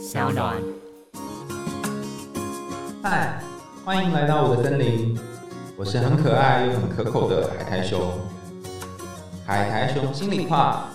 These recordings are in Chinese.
小暖。嗨，欢迎来到我的森林，我是很可爱又很可口的海苔熊。海苔熊心里话，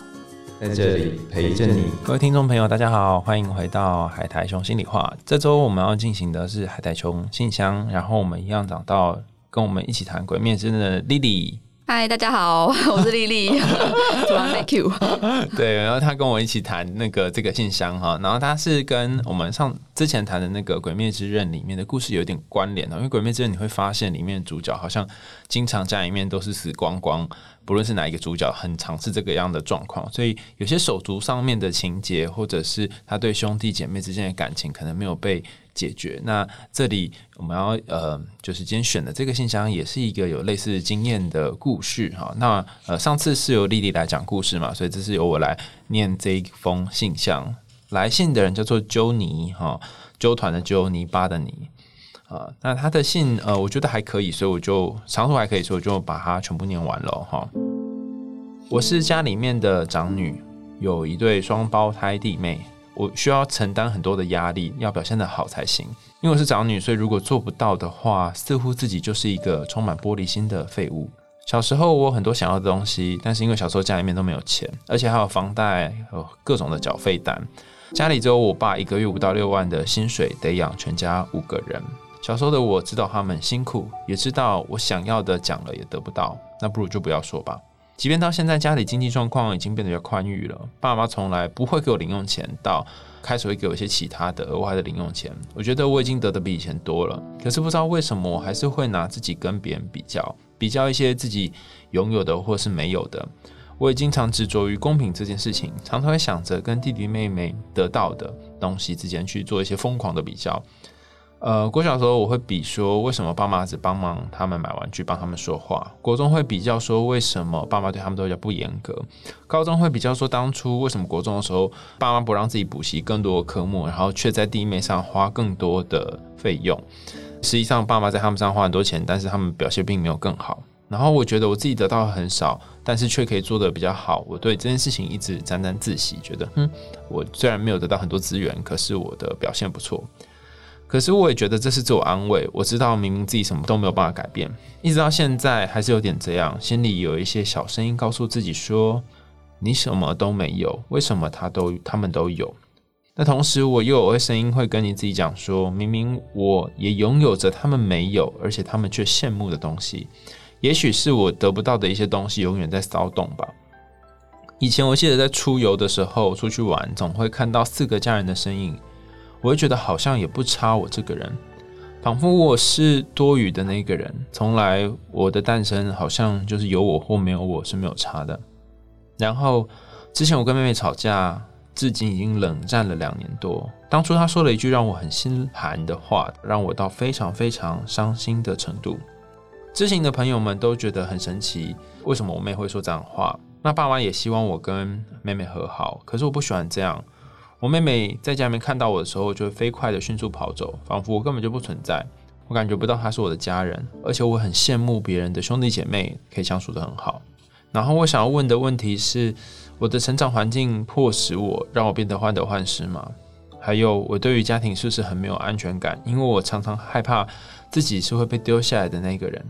在这里陪着你。各位听众朋友，大家好，欢迎回到海苔熊心里话。这周我们要进行的是海苔熊信箱，然后我们一样找到跟我们一起谈《鬼灭之刃》的 Lily。嗨，大家好，我是丽丽，突然被 Q。对，然后他跟我一起谈那个这个信箱哈，然后他是跟我们上之前谈的那个《鬼灭之刃》里面的故事有点关联的，因为《鬼灭之刃》你会发现里面主角好像经常家里面都是死光光，不论是哪一个主角，很常是这个样的状况，所以有些手足上面的情节，或者是他对兄弟姐妹之间的感情，可能没有被。解决。那这里我们要呃，就是今天选的这个信箱，也是一个有类似经验的故事哈。那呃，上次是由丽丽来讲故事嘛，所以这是由我来念这一封信箱。来信的人叫做鸠尼哈，鸠团的鸠，泥巴的泥啊。那他的信呃，我觉得还可以，所以我就长度还可以，所以我就把它全部念完了哈。我是家里面的长女，有一对双胞胎弟妹。我需要承担很多的压力，要表现的好才行。因为我是长女，所以如果做不到的话，似乎自己就是一个充满玻璃心的废物。小时候我很多想要的东西，但是因为小时候家里面都没有钱，而且还有房贷和各种的缴费单，家里只有我爸一个月五到六万的薪水，得养全家五个人。小时候的我知道他们辛苦，也知道我想要的讲了也得不到，那不如就不要说吧。即便到现在家里经济状况已经变得比较宽裕了，爸妈从来不会给我零用钱，到开始会给我一些其他的额外的零用钱。我觉得我已经得的比以前多了，可是不知道为什么我还是会拿自己跟别人比较，比较一些自己拥有的或是没有的。我也经常执着于公平这件事情，常常会想着跟弟弟妹妹得到的东西之间去做一些疯狂的比较。呃，国小时候我会比说，为什么爸妈只帮忙他们买玩具，帮他们说话。国中会比较说，为什么爸妈对他们都比较不严格。高中会比较说，当初为什么国中的时候，爸妈不让自己补习更多的科目，然后却在地面上花更多的费用。实际上，爸妈在他们上花很多钱，但是他们表现并没有更好。然后我觉得我自己得到很少，但是却可以做得比较好。我对这件事情一直沾沾自喜，觉得，嗯，我虽然没有得到很多资源，可是我的表现不错。可是我也觉得这是自我安慰。我知道明明自己什么都没有办法改变，一直到现在还是有点这样，心里有一些小声音告诉自己说：“你什么都没有，为什么他都他们都有？”那同时我又有个声音会跟你自己讲说：“明明我也拥有着他们没有，而且他们却羡慕的东西，也许是我得不到的一些东西，永远在骚动吧。”以前我记得在出游的时候出去玩，总会看到四个家人的身影。我会觉得好像也不差我这个人，仿佛我是多余的那个人。从来我的诞生好像就是有我或没有我是没有差的。然后之前我跟妹妹吵架，至今已经冷战了两年多。当初她说了一句让我很心寒的话，让我到非常非常伤心的程度。知情的朋友们都觉得很神奇，为什么我妹会说这样话？那爸妈也希望我跟妹妹和好，可是我不喜欢这样。我妹妹在家里面看到我的时候，就会飞快的迅速跑走，仿佛我根本就不存在。我感觉不到她是我的家人，而且我很羡慕别人的兄弟姐妹可以相处的很好。然后我想要问的问题是：我的成长环境迫使我让我变得患得患失吗？还有我对于家庭是不是很没有安全感？因为我常常害怕自己是会被丢下来的那个人。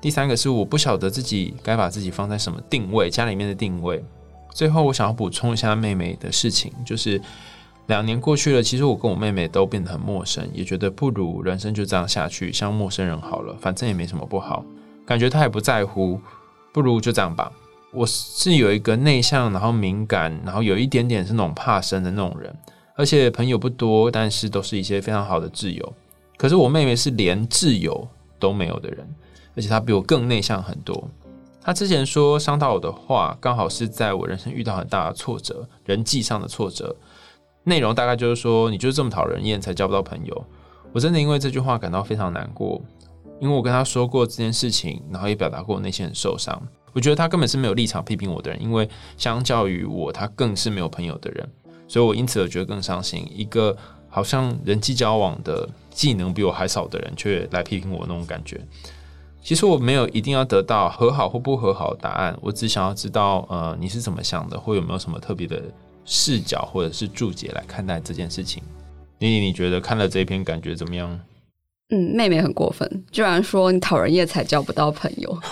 第三个是我不晓得自己该把自己放在什么定位，家里面的定位。最后我想要补充一下妹妹的事情，就是。两年过去了，其实我跟我妹妹都变得很陌生，也觉得不如人生就这样下去，像陌生人好了，反正也没什么不好。感觉她也不在乎，不如就这样吧。我是有一个内向，然后敏感，然后有一点点是那种怕生的那种人，而且朋友不多，但是都是一些非常好的挚友。可是我妹妹是连挚友都没有的人，而且她比我更内向很多。他之前说伤到我的话，刚好是在我人生遇到很大的挫折，人际上的挫折。内容大概就是说，你就是这么讨人厌，才交不到朋友。我真的因为这句话感到非常难过，因为我跟他说过这件事情，然后也表达过内心很受伤。我觉得他根本是没有立场批评我的人，因为相较于我，他更是没有朋友的人，所以我因此而觉得更伤心。一个好像人际交往的技能比我还少的人，却来批评我那种感觉。其实我没有一定要得到和好或不和好的答案，我只想要知道，呃，你是怎么想的，或有没有什么特别的。视角或者是注解来看待这件事情。妮妮，你觉得看了这一篇感觉怎么样？嗯，妹妹很过分，居然说你讨人厌才交不到朋友，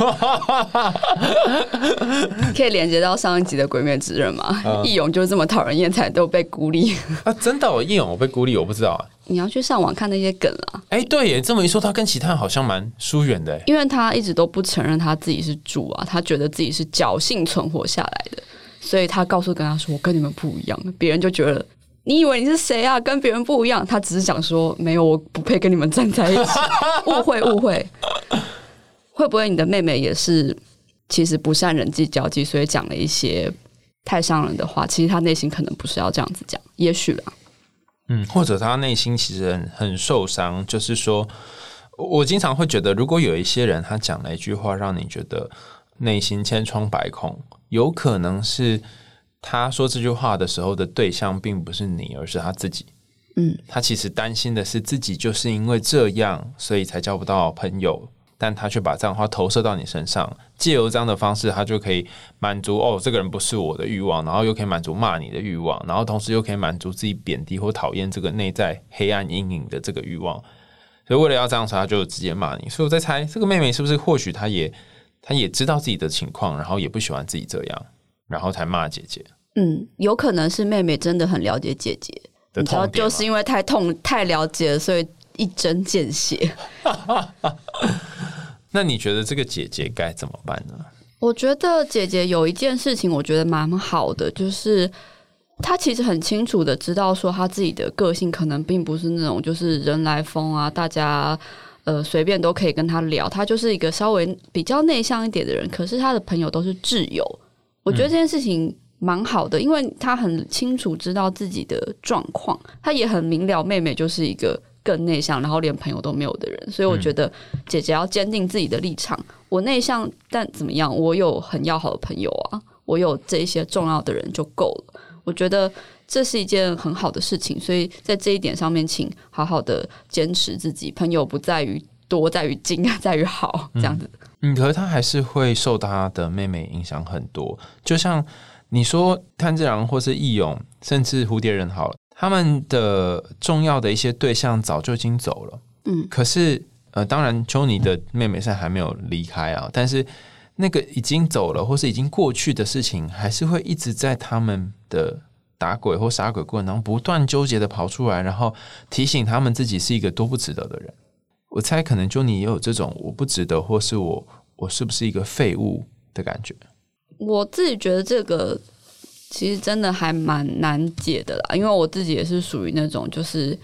可以连接到上一集的《鬼灭之刃》吗？嗯义勇就是这么讨人厌才都被孤立。啊，真的、哦，义勇我被孤立，我不知道啊。你要去上网看那些梗啊，哎、对耶，这么一说，他跟其他人好像蛮疏远的。因为他一直都不承认他自己是主啊，他觉得自己是侥幸存活下来的，所以他告诉跟他说：“我跟你们不一样。”别人就觉得。你以为你是谁啊？跟别人不一样。他只是想说，没有，我不配跟你们站在一起。误会，误会。会不会你的妹妹也是其实不善人际交际，所以讲了一些太伤人的话？其实她内心可能不是要这样子讲，也许啦。嗯，或者他内心其实很受伤，就是说，我经常会觉得，如果有一些人他讲了一句话，让你觉得内心千疮百孔，有可能是他说这句话的时候的对象并不是你，而是他自己。嗯，他其实担心的是自己就是因为这样，所以才交不到朋友，但他却把这样的话投射到你身上，借由这样的方式，他就可以满足哦，这个人不是我的欲望，然后又可以满足骂你的欲望，然后同时又可以满足自己贬低或讨厌这个内在黑暗阴影的这个欲望。所以为了要这样子，他就直接骂你。所以我在猜，这个妹妹是不是或许她也她也知道自己的情况，然后也不喜欢自己这样，然后才骂姐姐嗯，有可能是妹妹真的很了解姐姐，的你知道。就是因为太痛、太了解了，所以一针见血。那你觉得这个姐姐该怎么办呢？我觉得姐姐有一件事情，我觉得蛮好的，就是她其实很清楚的知道说，她自己的个性可能并不是那种就是人来疯啊，大家呃随便都可以跟她聊，她就是一个稍微比较内向一点的人，可是她的朋友都是挚友。我觉得这件事情蛮好的，因为她很清楚知道自己的状况，她也很明了妹妹就是一个更内向，然后连朋友都没有的人，所以我觉得姐姐要坚定自己的立场。我内向，但怎么样？我有很要好的朋友啊，我有这一些重要的人就够了。我觉得这是一件很好的事情，所以在这一点上面，请好好的坚持自己。朋友不在于多，在于精，在于好，这样子。嗯，可是他还是会受他的妹妹影响很多。就像你说炭治郎或是义勇，甚至蝴蝶人好了，他们的重要的一些对象早就已经走了。嗯，可是呃，当然丘尼的妹妹现在还没有离开啊，但是那个已经走了或是已经过去的事情，还是会一直在他们的打鬼或杀鬼过程当中不断纠结的跑出来，然后提醒他们自己是一个多不值得的人。我猜可能就你也有这种我不值得，或是我我是不是一个废物的感觉。我自己觉得这个其实真的还蛮难解的啦，因为我自己也是属于那种就是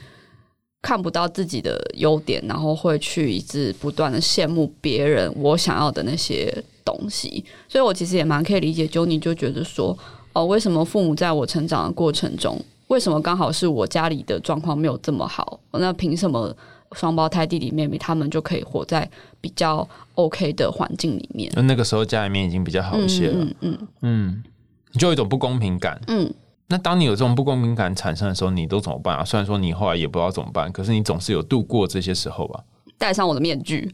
看不到自己的优点，然后会去一直不断的羡慕别人我想要的那些东西，所以我其实也蛮可以理解 Jony 就觉得说，哦，为什么父母在我成长的过程中，为什么刚好是我家里的状况没有这么好，那凭什么双胞胎弟弟妹妹他们就可以活在比较 OK 的环境里面？那那个时候家里面已经比较好一些了，嗯嗯嗯，你就有一种不公平感。嗯，那当你有这种不公平感产生的时候，你都怎么办啊？虽然说你后来也不知道怎么办，可是你总是有度过这些时候吧。戴上我的面具，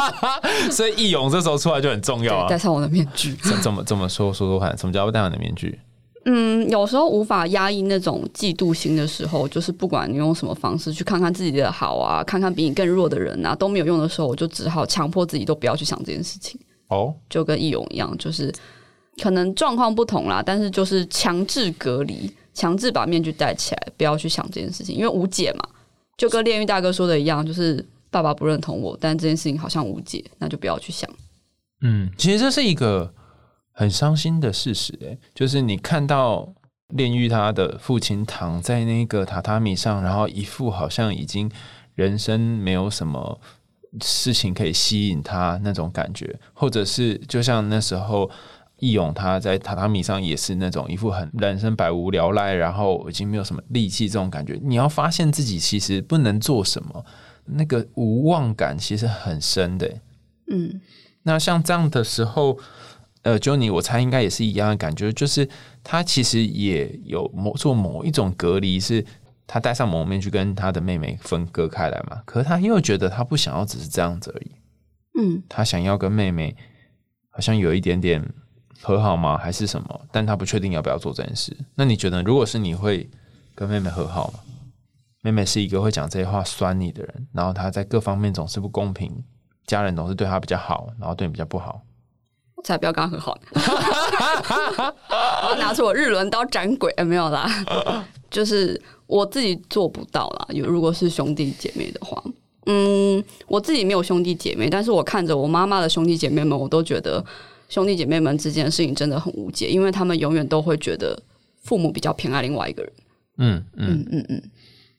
所以义勇这时候出来就很重要对，啊戴。上我的面具。怎怎么怎么说说说看？什么叫戴上你的面具？嗯，有时候无法压抑那种嫉妒心的时候，就是不管你用什么方式去看看自己的好啊，看看比你更弱的人啊，都没有用的时候，我就只好强迫自己都不要去想这件事情，哦，就跟易勇一样，就是可能状况不同啦，但是就是强制隔离，强制把面具戴起来，不要去想这件事情，因为无解嘛，就跟炼狱大哥说的一样，就是爸爸不认同我，但这件事情好像无解，那就不要去想。嗯，其实这是一个很伤心的事实，诶，就是你看到炼狱他的父亲躺在那个榻榻米上，然后一副好像已经人生没有什么事情可以吸引他那种感觉，或者是就像那时候义勇他在榻榻米上也是那种一副很人生百无聊赖，然后已经没有什么力气这种感觉。你要发现自己其实不能做什么，那个无望感其实很深的诶。嗯那像这样的时候，呃，就你我猜应该也是一样的感觉，就是他其实也有某做某一种隔离，是他戴上蒙面具跟他的妹妹分割开来嘛。可是他又觉得他不想要只是这样子而已，嗯，他想要跟妹妹好像有一点点和好吗？还是什么？但他不确定要不要做这件事。那你觉得，如果是你会跟妹妹和好吗？妹妹是一个会讲这些话酸你的人，然后她在各方面总是不公平，家人总是对她比较好，然后对你比较不好。我才不要跟他和好呢！我 拿出我日轮刀斩鬼，呃，没有啦，就是我自己做不到啦。有如果是兄弟姐妹的话，嗯，我自己没有兄弟姐妹，但是我看着我妈妈的兄弟姐妹们，我都觉得兄弟姐妹们之间的事情真的很无解，因为他们永远都会觉得父母比较偏爱另外一个人。嗯嗯，嗯嗯嗯，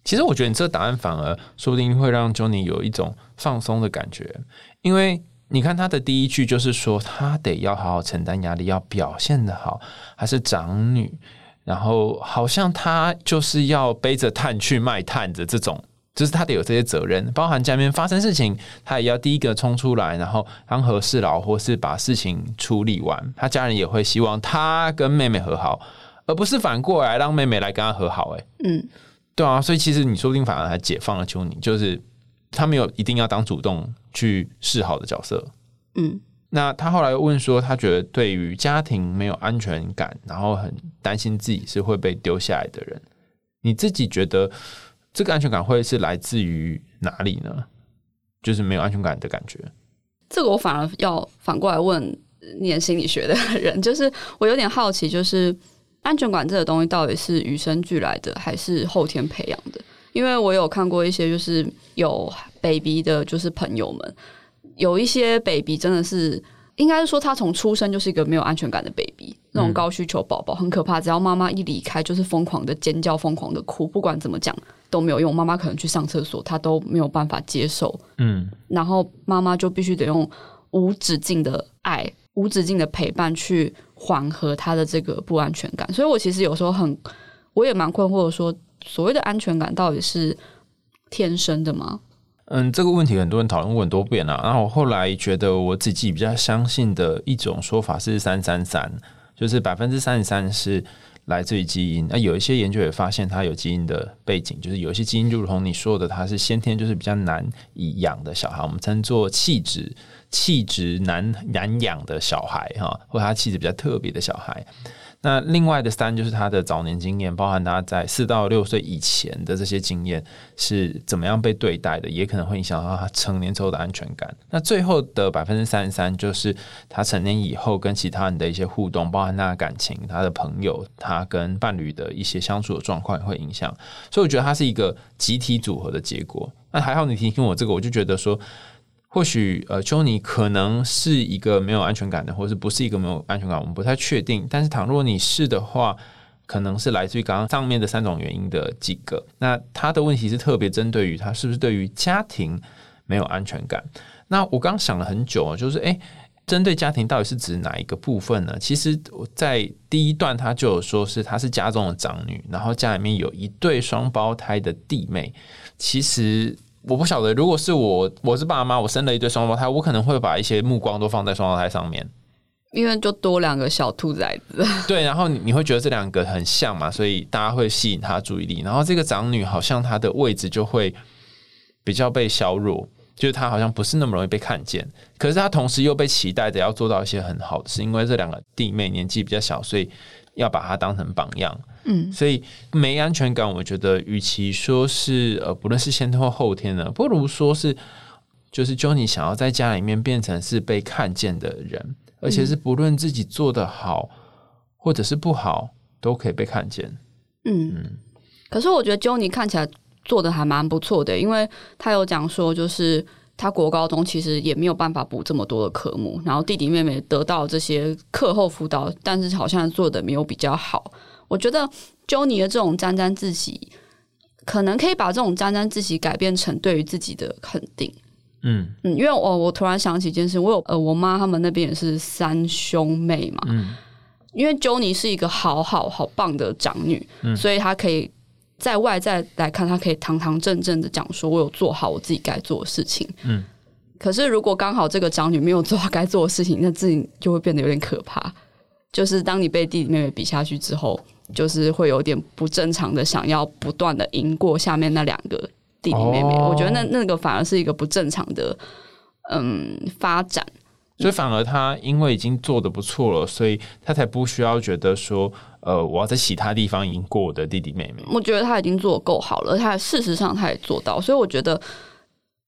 其实我觉得你这个答案反而说不定会让 Johnny 有一种放松的感觉，因为你看他的第一句就是说他得要好好承担压力，要表现的好，还是长女，然后好像他就是要背着炭去卖炭的这种。就是他得有这些责任，包含家里面发生事情，他也要第一个冲出来，然后当和事佬，或是把事情处理完。他家人也会希望他跟妹妹和好，而不是反过来让妹妹来跟他和好。哎，嗯，对啊，所以其实你说不定反而还解放了丘尼，就是他没有一定要当主动去示好的角色。嗯，那他后来问说，他觉得对于家庭没有安全感，然后很担心自己是会被丢下来的人。你自己觉得这个安全感会是来自于哪里呢？就是没有安全感的感觉。这个我反而要反过来问念心理学的人，就是我有点好奇，就是安全感这个东西到底是与生俱来的，还是后天培养的？因为我有看过一些就是有 baby 的，就是朋友们，有一些 baby 真的是。应该是说，他从出生就是一个没有安全感的 baby，那种高需求宝宝很可怕。只要妈妈一离开，就是疯狂的尖叫、疯狂的哭，不管怎么讲都没有用。妈妈可能去上厕所，他都没有办法接受。嗯然后妈妈就必须得用无止境的爱、无止境的陪伴去缓和他的这个不安全感。所以我其实有时候很，我也蛮困惑说，所谓的安全感到底是天生的吗？嗯，这个问题很多人讨论过很多遍啊。然后我后来觉得我自己比较相信的一种说法是三三三，就是百分之三十三是来自于基因。那有一些研究也发现它有基因的背景，就是有一些基因就如同你说的，它是先天就是比较难以养的小孩，我们称作气质气质难难养的小孩哈，或者他气质比较特别的小孩。那另外的三就是他的早年经验，包含他在四到六岁以前的这些经验是怎么样被对待的，也可能会影响到他成年之后的安全感。那最后的百分之三十三就是他成年以后跟其他人的一些互动，包含他的感情、他的朋友、他跟伴侣的一些相处的状况会影响。所以我觉得它是一个集体组合的结果。那还好你提醒我这个，我就觉得说。或许呃，丘尼可能是一个没有安全感的，或者是不是一个没有安全感，我们不太确定。但是倘若你是的话，可能是来自于刚刚上面的三种原因的几个。那他的问题是特别针对于他是不是对于家庭没有安全感。那我刚想了很久啊，就是诶，针对家庭到底是指哪一个部分呢？其实我在第一段他就有说是他是家中的长女，然后家里面有一对双胞胎的弟妹。其实我不晓得，如果是我，我是爸妈，我生了一对双胞胎，我可能会把一些目光都放在双胞胎上面。因为就多两个小兔崽子，对，然后你你会觉得这两个很像嘛，所以大家会吸引他注意力。然后这个长女好像她的位置就会比较被削弱，就是她好像不是那么容易被看见。可是她同时又被期待着要做到一些很好的事，因为这两个弟妹年纪比较小，所以要把她当成榜样。嗯，所以没安全感，我觉得与其说是呃，不论是先天或后天的，不如说是就是 Johnny 想要在家里面变成是被看见的人，而且是不论自己做的好或者是不好，都可以被看见。嗯，可是我觉得 Johnny 看起来做的还蛮不错的，因为他有讲说，就是他国高中其实也没有办法补这么多的科目，然后弟弟妹妹得到这些课后辅导，但是好像做的没有比较好。我觉得 Johnny 的这种沾沾自喜，可能可以把这种沾沾自喜改变成对于自己的肯定。嗯嗯，因为我我突然想起一件事，我有呃，我妈他们那边也是三兄妹嘛，嗯因为 Johnny 是一个好好好棒的长女，嗯所以她可以在外在来看，她可以堂堂正正的讲说，我有做好我自己该做的事情。嗯，可是如果刚好这个长女没有做好该做的事情，那自己就会变得有点可怕。就是当你被弟弟妹妹比下去之后，就是会有点不正常的想要不断的赢过下面那两个弟弟妹妹。哦我觉得那那个反而是一个不正常的嗯发展。所以反而他因为已经做的不错了，所以他才不需要觉得说，呃，我要在其他地方赢过我的弟弟妹妹。我觉得他已经做得够好了，他事实上他也做到，所以我觉得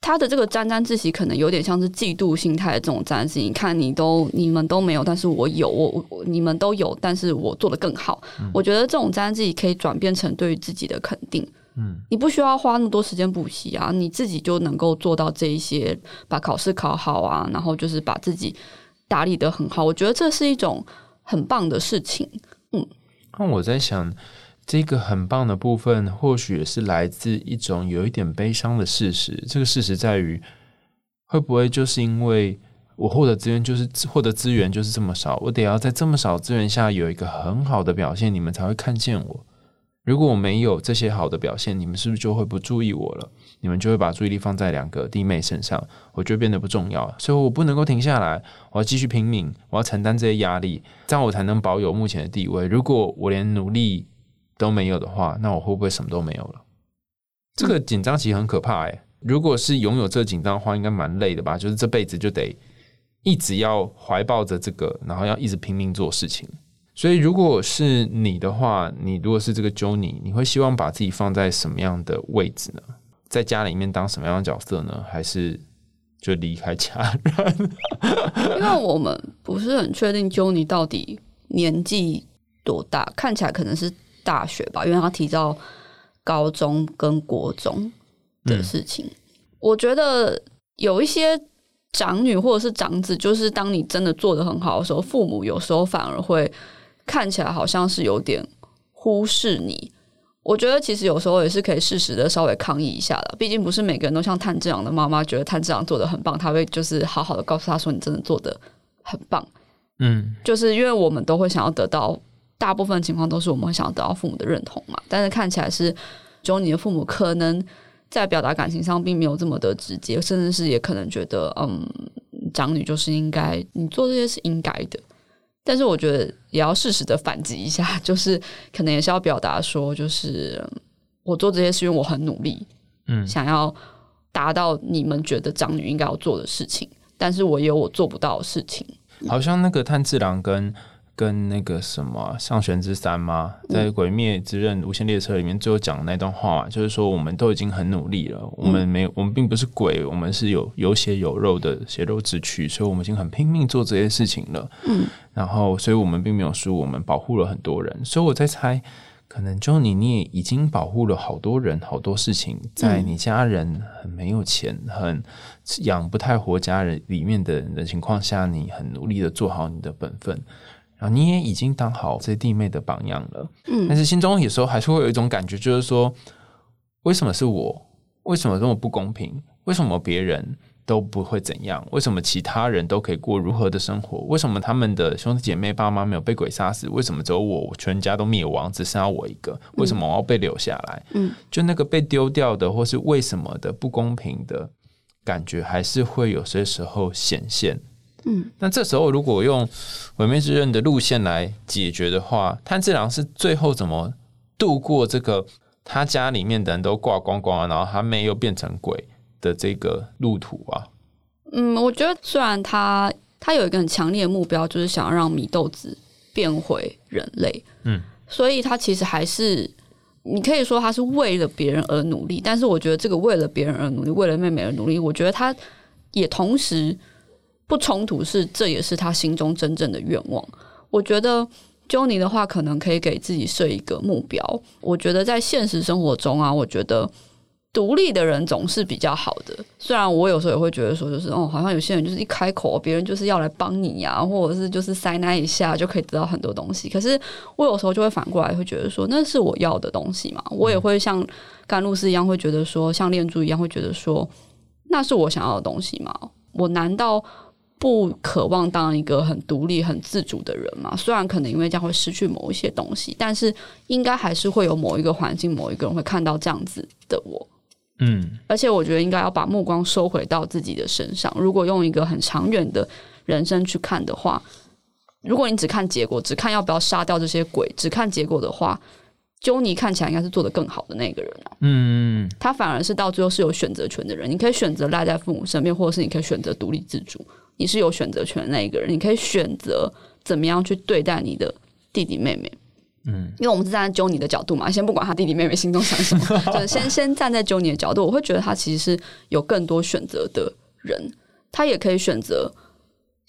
他的这个沾沾自喜，可能有点像是嫉妒心态的这种沾沾自喜。你看，你都你们都没有，但是我有，我我你们都有，但是我做的更好。我觉得这种沾沾自喜可以转变成对于自己的肯定。嗯，你不需要花那么多时间补习啊，你自己就能够做到这一些，把考试考好啊，然后就是把自己打理的很好。我觉得这是一种很棒的事情。嗯，那我在想。这个很棒的部分，或许也是来自一种有一点悲伤的事实。这个事实在于，会不会就是因为我获得资源就是获得资源就是这么少，我得要在这么少资源下有一个很好的表现，你们才会看见我。如果我没有这些好的表现，你们是不是就会不注意我了？你们就会把注意力放在两个弟妹身上，我就变得不重要。所以我不能够停下来，我要继续拼命，我要承担这些压力，这样我才能保有目前的地位。如果我连努力，都没有的话，那我会不会什么都没有了？这个紧张其实很可怕哎。如果是拥有这紧张的话，应该蛮累的吧？就是这辈子就得一直要怀抱着这个，然后要一直拼命做事情。所以，如果是你的话，你如果是这个 Johnny，你会希望把自己放在什么样的位置呢？在家里面当什么样的角色呢？还是就离开家人？因为我们不是很确定 Johnny 到底年纪多大，看起来可能是。大学吧，因为他提到高中跟国中的事情，我觉得有一些长女或者是长子，就是当你真的做的很好的时候，父母有时候反而会看起来好像是有点忽视你。我觉得其实有时候也是可以适时的稍微抗议一下的，毕竟不是每个人都像探志阳的妈妈觉得探志阳做的很棒，他会就是好好的告诉他说你真的做的很棒。嗯，就是因为我们都会想要得到。大部分情况都是我们会想要得到父母的认同嘛，但是看起来是，就你的父母可能在表达感情上并没有这么的直接，甚至是也可能觉得，嗯，长女就是应该你做这些是应该的。但是我觉得也要适时的反击一下，就是可能也是要表达说，就是我做这些是因为我很努力，嗯，想要达到你们觉得长女应该要做的事情，但是我也有我做不到的事情。好像那个炭治郎跟。跟那个什么上玄之三吗？在《鬼灭之刃：无限列车》里面最后讲的那段话，就是说我们都已经很努力了，我们没有，我们并不是鬼，我们是有有血有肉的血肉之躯，所以我们已经很拼命做这些事情了。嗯，然后，所以我们并没有输，我们保护了很多人。所以我在猜，可能就你，你也已经保护了好多人，好多事情，在你家人很没有钱、很养不太活家人里面的人的情况下，你很努力的做好你的本分。然后你也已经当好这弟妹的榜样了，嗯，但是心中有时候还是会有一种感觉，就是说，为什么是我？为什么这么不公平？为什么别人都不会怎样？为什么其他人都可以过如何的生活？为什么他们的兄弟姐妹、爸妈没有被鬼杀死？为什么只有我全家都灭亡，只剩下我一个？为什么我要被留下来？嗯，就那个被丢掉的，或是为什么的不公平的感觉，还是会有些时候显现。嗯，那这时候如果用毁灭之刃的路线来解决的话，炭治郎是最后怎么度过这个他家里面的人都挂光光，然后他妹又变成鬼的这个路途啊？嗯，我觉得虽然他他有一个很强烈的目标，就是想要让米豆子变回人类，嗯，所以他其实还是你可以说他是为了别人而努力，但是我觉得这个为了别人而努力，为了妹妹而努力，我觉得他也同时。不冲突是，这也是他心中真正的愿望。我觉得，Joni 的话，可能可以给自己设一个目标。我觉得在现实生活中啊，我觉得独立的人总是比较好的。虽然我有时候也会觉得说，就是哦，好像有些人就是一开口，别人就是要来帮你呀，或者是就是塞那一下就可以得到很多东西。可是我有时候就会反过来会觉得说，那是我要的东西嘛。我也会像甘露寺一样，会觉得说，像恋珠一样，会觉得说，那是我想要的东西吗？我难道？不渴望当一个很独立、很自主的人嘛？虽然可能因为这样会失去某一些东西，但是应该还是会有某一个环境、某一个人会看到这样子的我。嗯，而且我觉得应该要把目光收回到自己的身上。如果用一个很长远的人生去看的话，如果你只看结果，只看要不要杀掉这些鬼，只看结果的话，究尼看起来应该是做的更好的那个人啊。嗯，他反而是到最后是有选择权的人。你可以选择赖在父母身边，或者是你可以选择独立自主。你是有选择权的那一个人，你可以选择怎么样去对待你的弟弟妹妹。嗯，因为我们是站在揪你的角度嘛，先不管他弟弟妹妹心中想什么，就是先先站在揪你的角度，我会觉得他其实是有更多选择的人，他也可以选择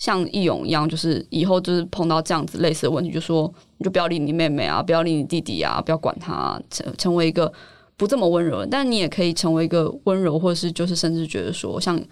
像义勇一样，就是以后就是碰到这样子类似的问题，就说你就不要理你妹妹啊，不要理你弟弟啊，不要管他、啊，成成为一个不这么温柔但你也可以成为一个温柔，或者是就是甚至觉得说像。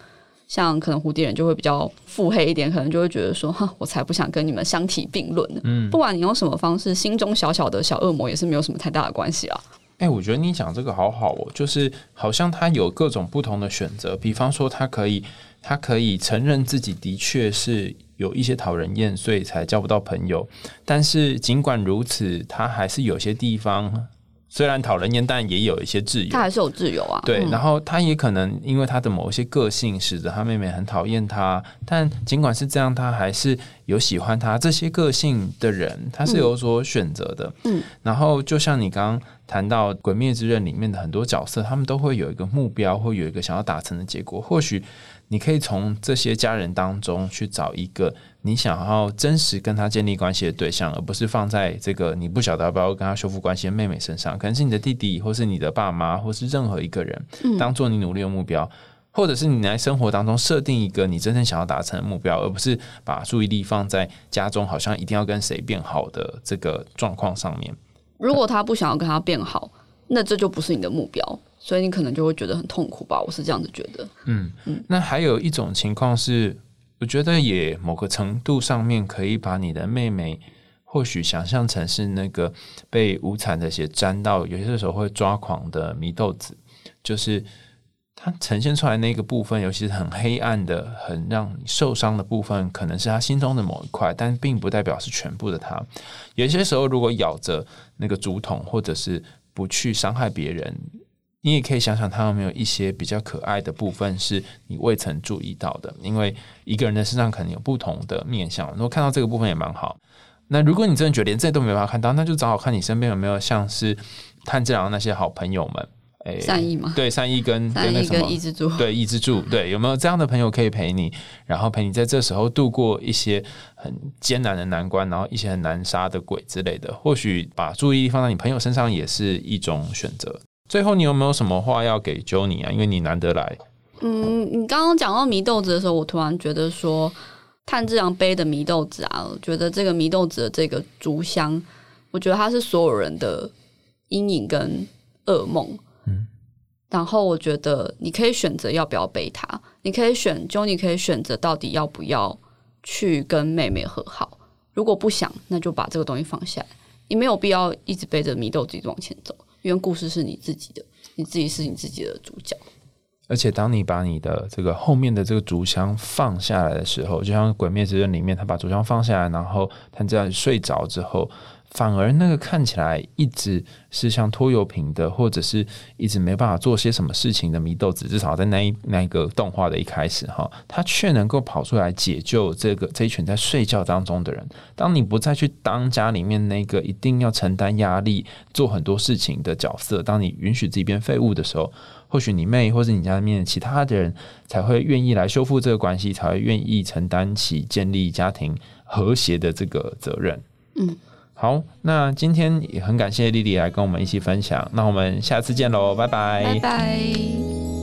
像可能蝴蝶人就会比较腹黑一点，可能就会觉得说，哈，我才不想跟你们相提并论呢。嗯，不管你用什么方式，心中小小的小恶魔也是没有什么太大的关系啊。哎、我觉得你讲这个好好哦，就是好像他有各种不同的选择，比方说他可以，他可以承认自己的确是有一些讨人厌，所以才交不到朋友。但是尽管如此，他还是有些地方虽然讨人厌，但也有一些自由他。还是有自由啊。对，嗯然后他也可能因为他的某一些个性，使得他妹妹很讨厌他。但尽管是这样，他还是有喜欢他这些个性的人，他是有所选择的。嗯，然后就像你刚刚谈到《鬼灭之刃》里面的很多角色，他们都会有一个目标，或有一个想要达成的结果。或许你可以从这些家人当中去找一个你想要真实跟他建立关系的对象，而不是放在这个你不晓得要不要跟他修复关系的妹妹身上，可能是你的弟弟，或是你的爸妈，或是任何一个人，当做你努力的目标。或者是你在生活当中设定一个你真正想要达成的目标，而不是把注意力放在家中好像一定要跟谁变好的这个状况上面。如果他不想要跟他变好，那这就不是你的目标，所以你可能就会觉得很痛苦吧。我是这样子觉得。嗯嗯那还有一种情况是，我觉得也某个程度上面可以把你的妹妹或许想象成是那个被无惨的血沾到，有些时候会抓狂的祢豆子，就是它呈现出来那个部分，尤其是很黑暗的、很让你受伤的部分，可能是他心中的某一块，但并不代表是全部的他。有些时候，如果咬着那个竹筒，或者是不去伤害别人，你也可以想想，他有没有一些比较可爱的部分是你未曾注意到的。因为一个人的身上可能有不同的面相，如果看到这个部分也蛮好。那如果你真的觉得连这都没办法看到，那就找找看你身边有没有像是炭治郎那些好朋友们，哎、善意吗？对，善意跟善意跟那什么跟抑制住。对，抑制住，对，有没有这样的朋友可以陪你，然后陪你在这时候度过一些很艰难的难关，然后一些很难杀的鬼之类的？或许把注意力放在你朋友身上也是一种选择。最后，你有没有什么话要给 Johnny 啊？因为你难得来，嗯，你刚刚讲到祢豆子的时候，我突然觉得说，炭治郎背的祢豆子啊，我觉得这个祢豆子的这个竹香，我觉得它是所有人的阴影跟噩梦。嗯，然后我觉得你可以选择要不要背它，你可以选，就你可以选择到底要不要去跟妹妹和好。如果不想，那就把这个东西放下来。你没有必要一直背着祢豆子一直往前走，因为故事是你自己的，你自己是你自己的主角。而且当你把你的这个后面的这个竹箱放下来的时候，就像《鬼灭之刃》里面，他把竹箱放下来，然后他这样睡着之后，反而那个看起来一直是像拖油瓶的，或者是一直没办法做些什么事情的祢豆子，至少在那一那个动画的一开始哈，他却能够跑出来解救这个这一群在睡觉当中的人。当你不再去当家里面那个一定要承担压力、做很多事情的角色，当你允许自己变废物的时候，或许你妹或是你家里面其他的人才会愿意来修复这个关系，才会愿意承担起建立家庭和谐的这个责任。嗯，好，那今天也很感谢丽丽来跟我们一起分享，那我们下次见喽，拜拜拜拜。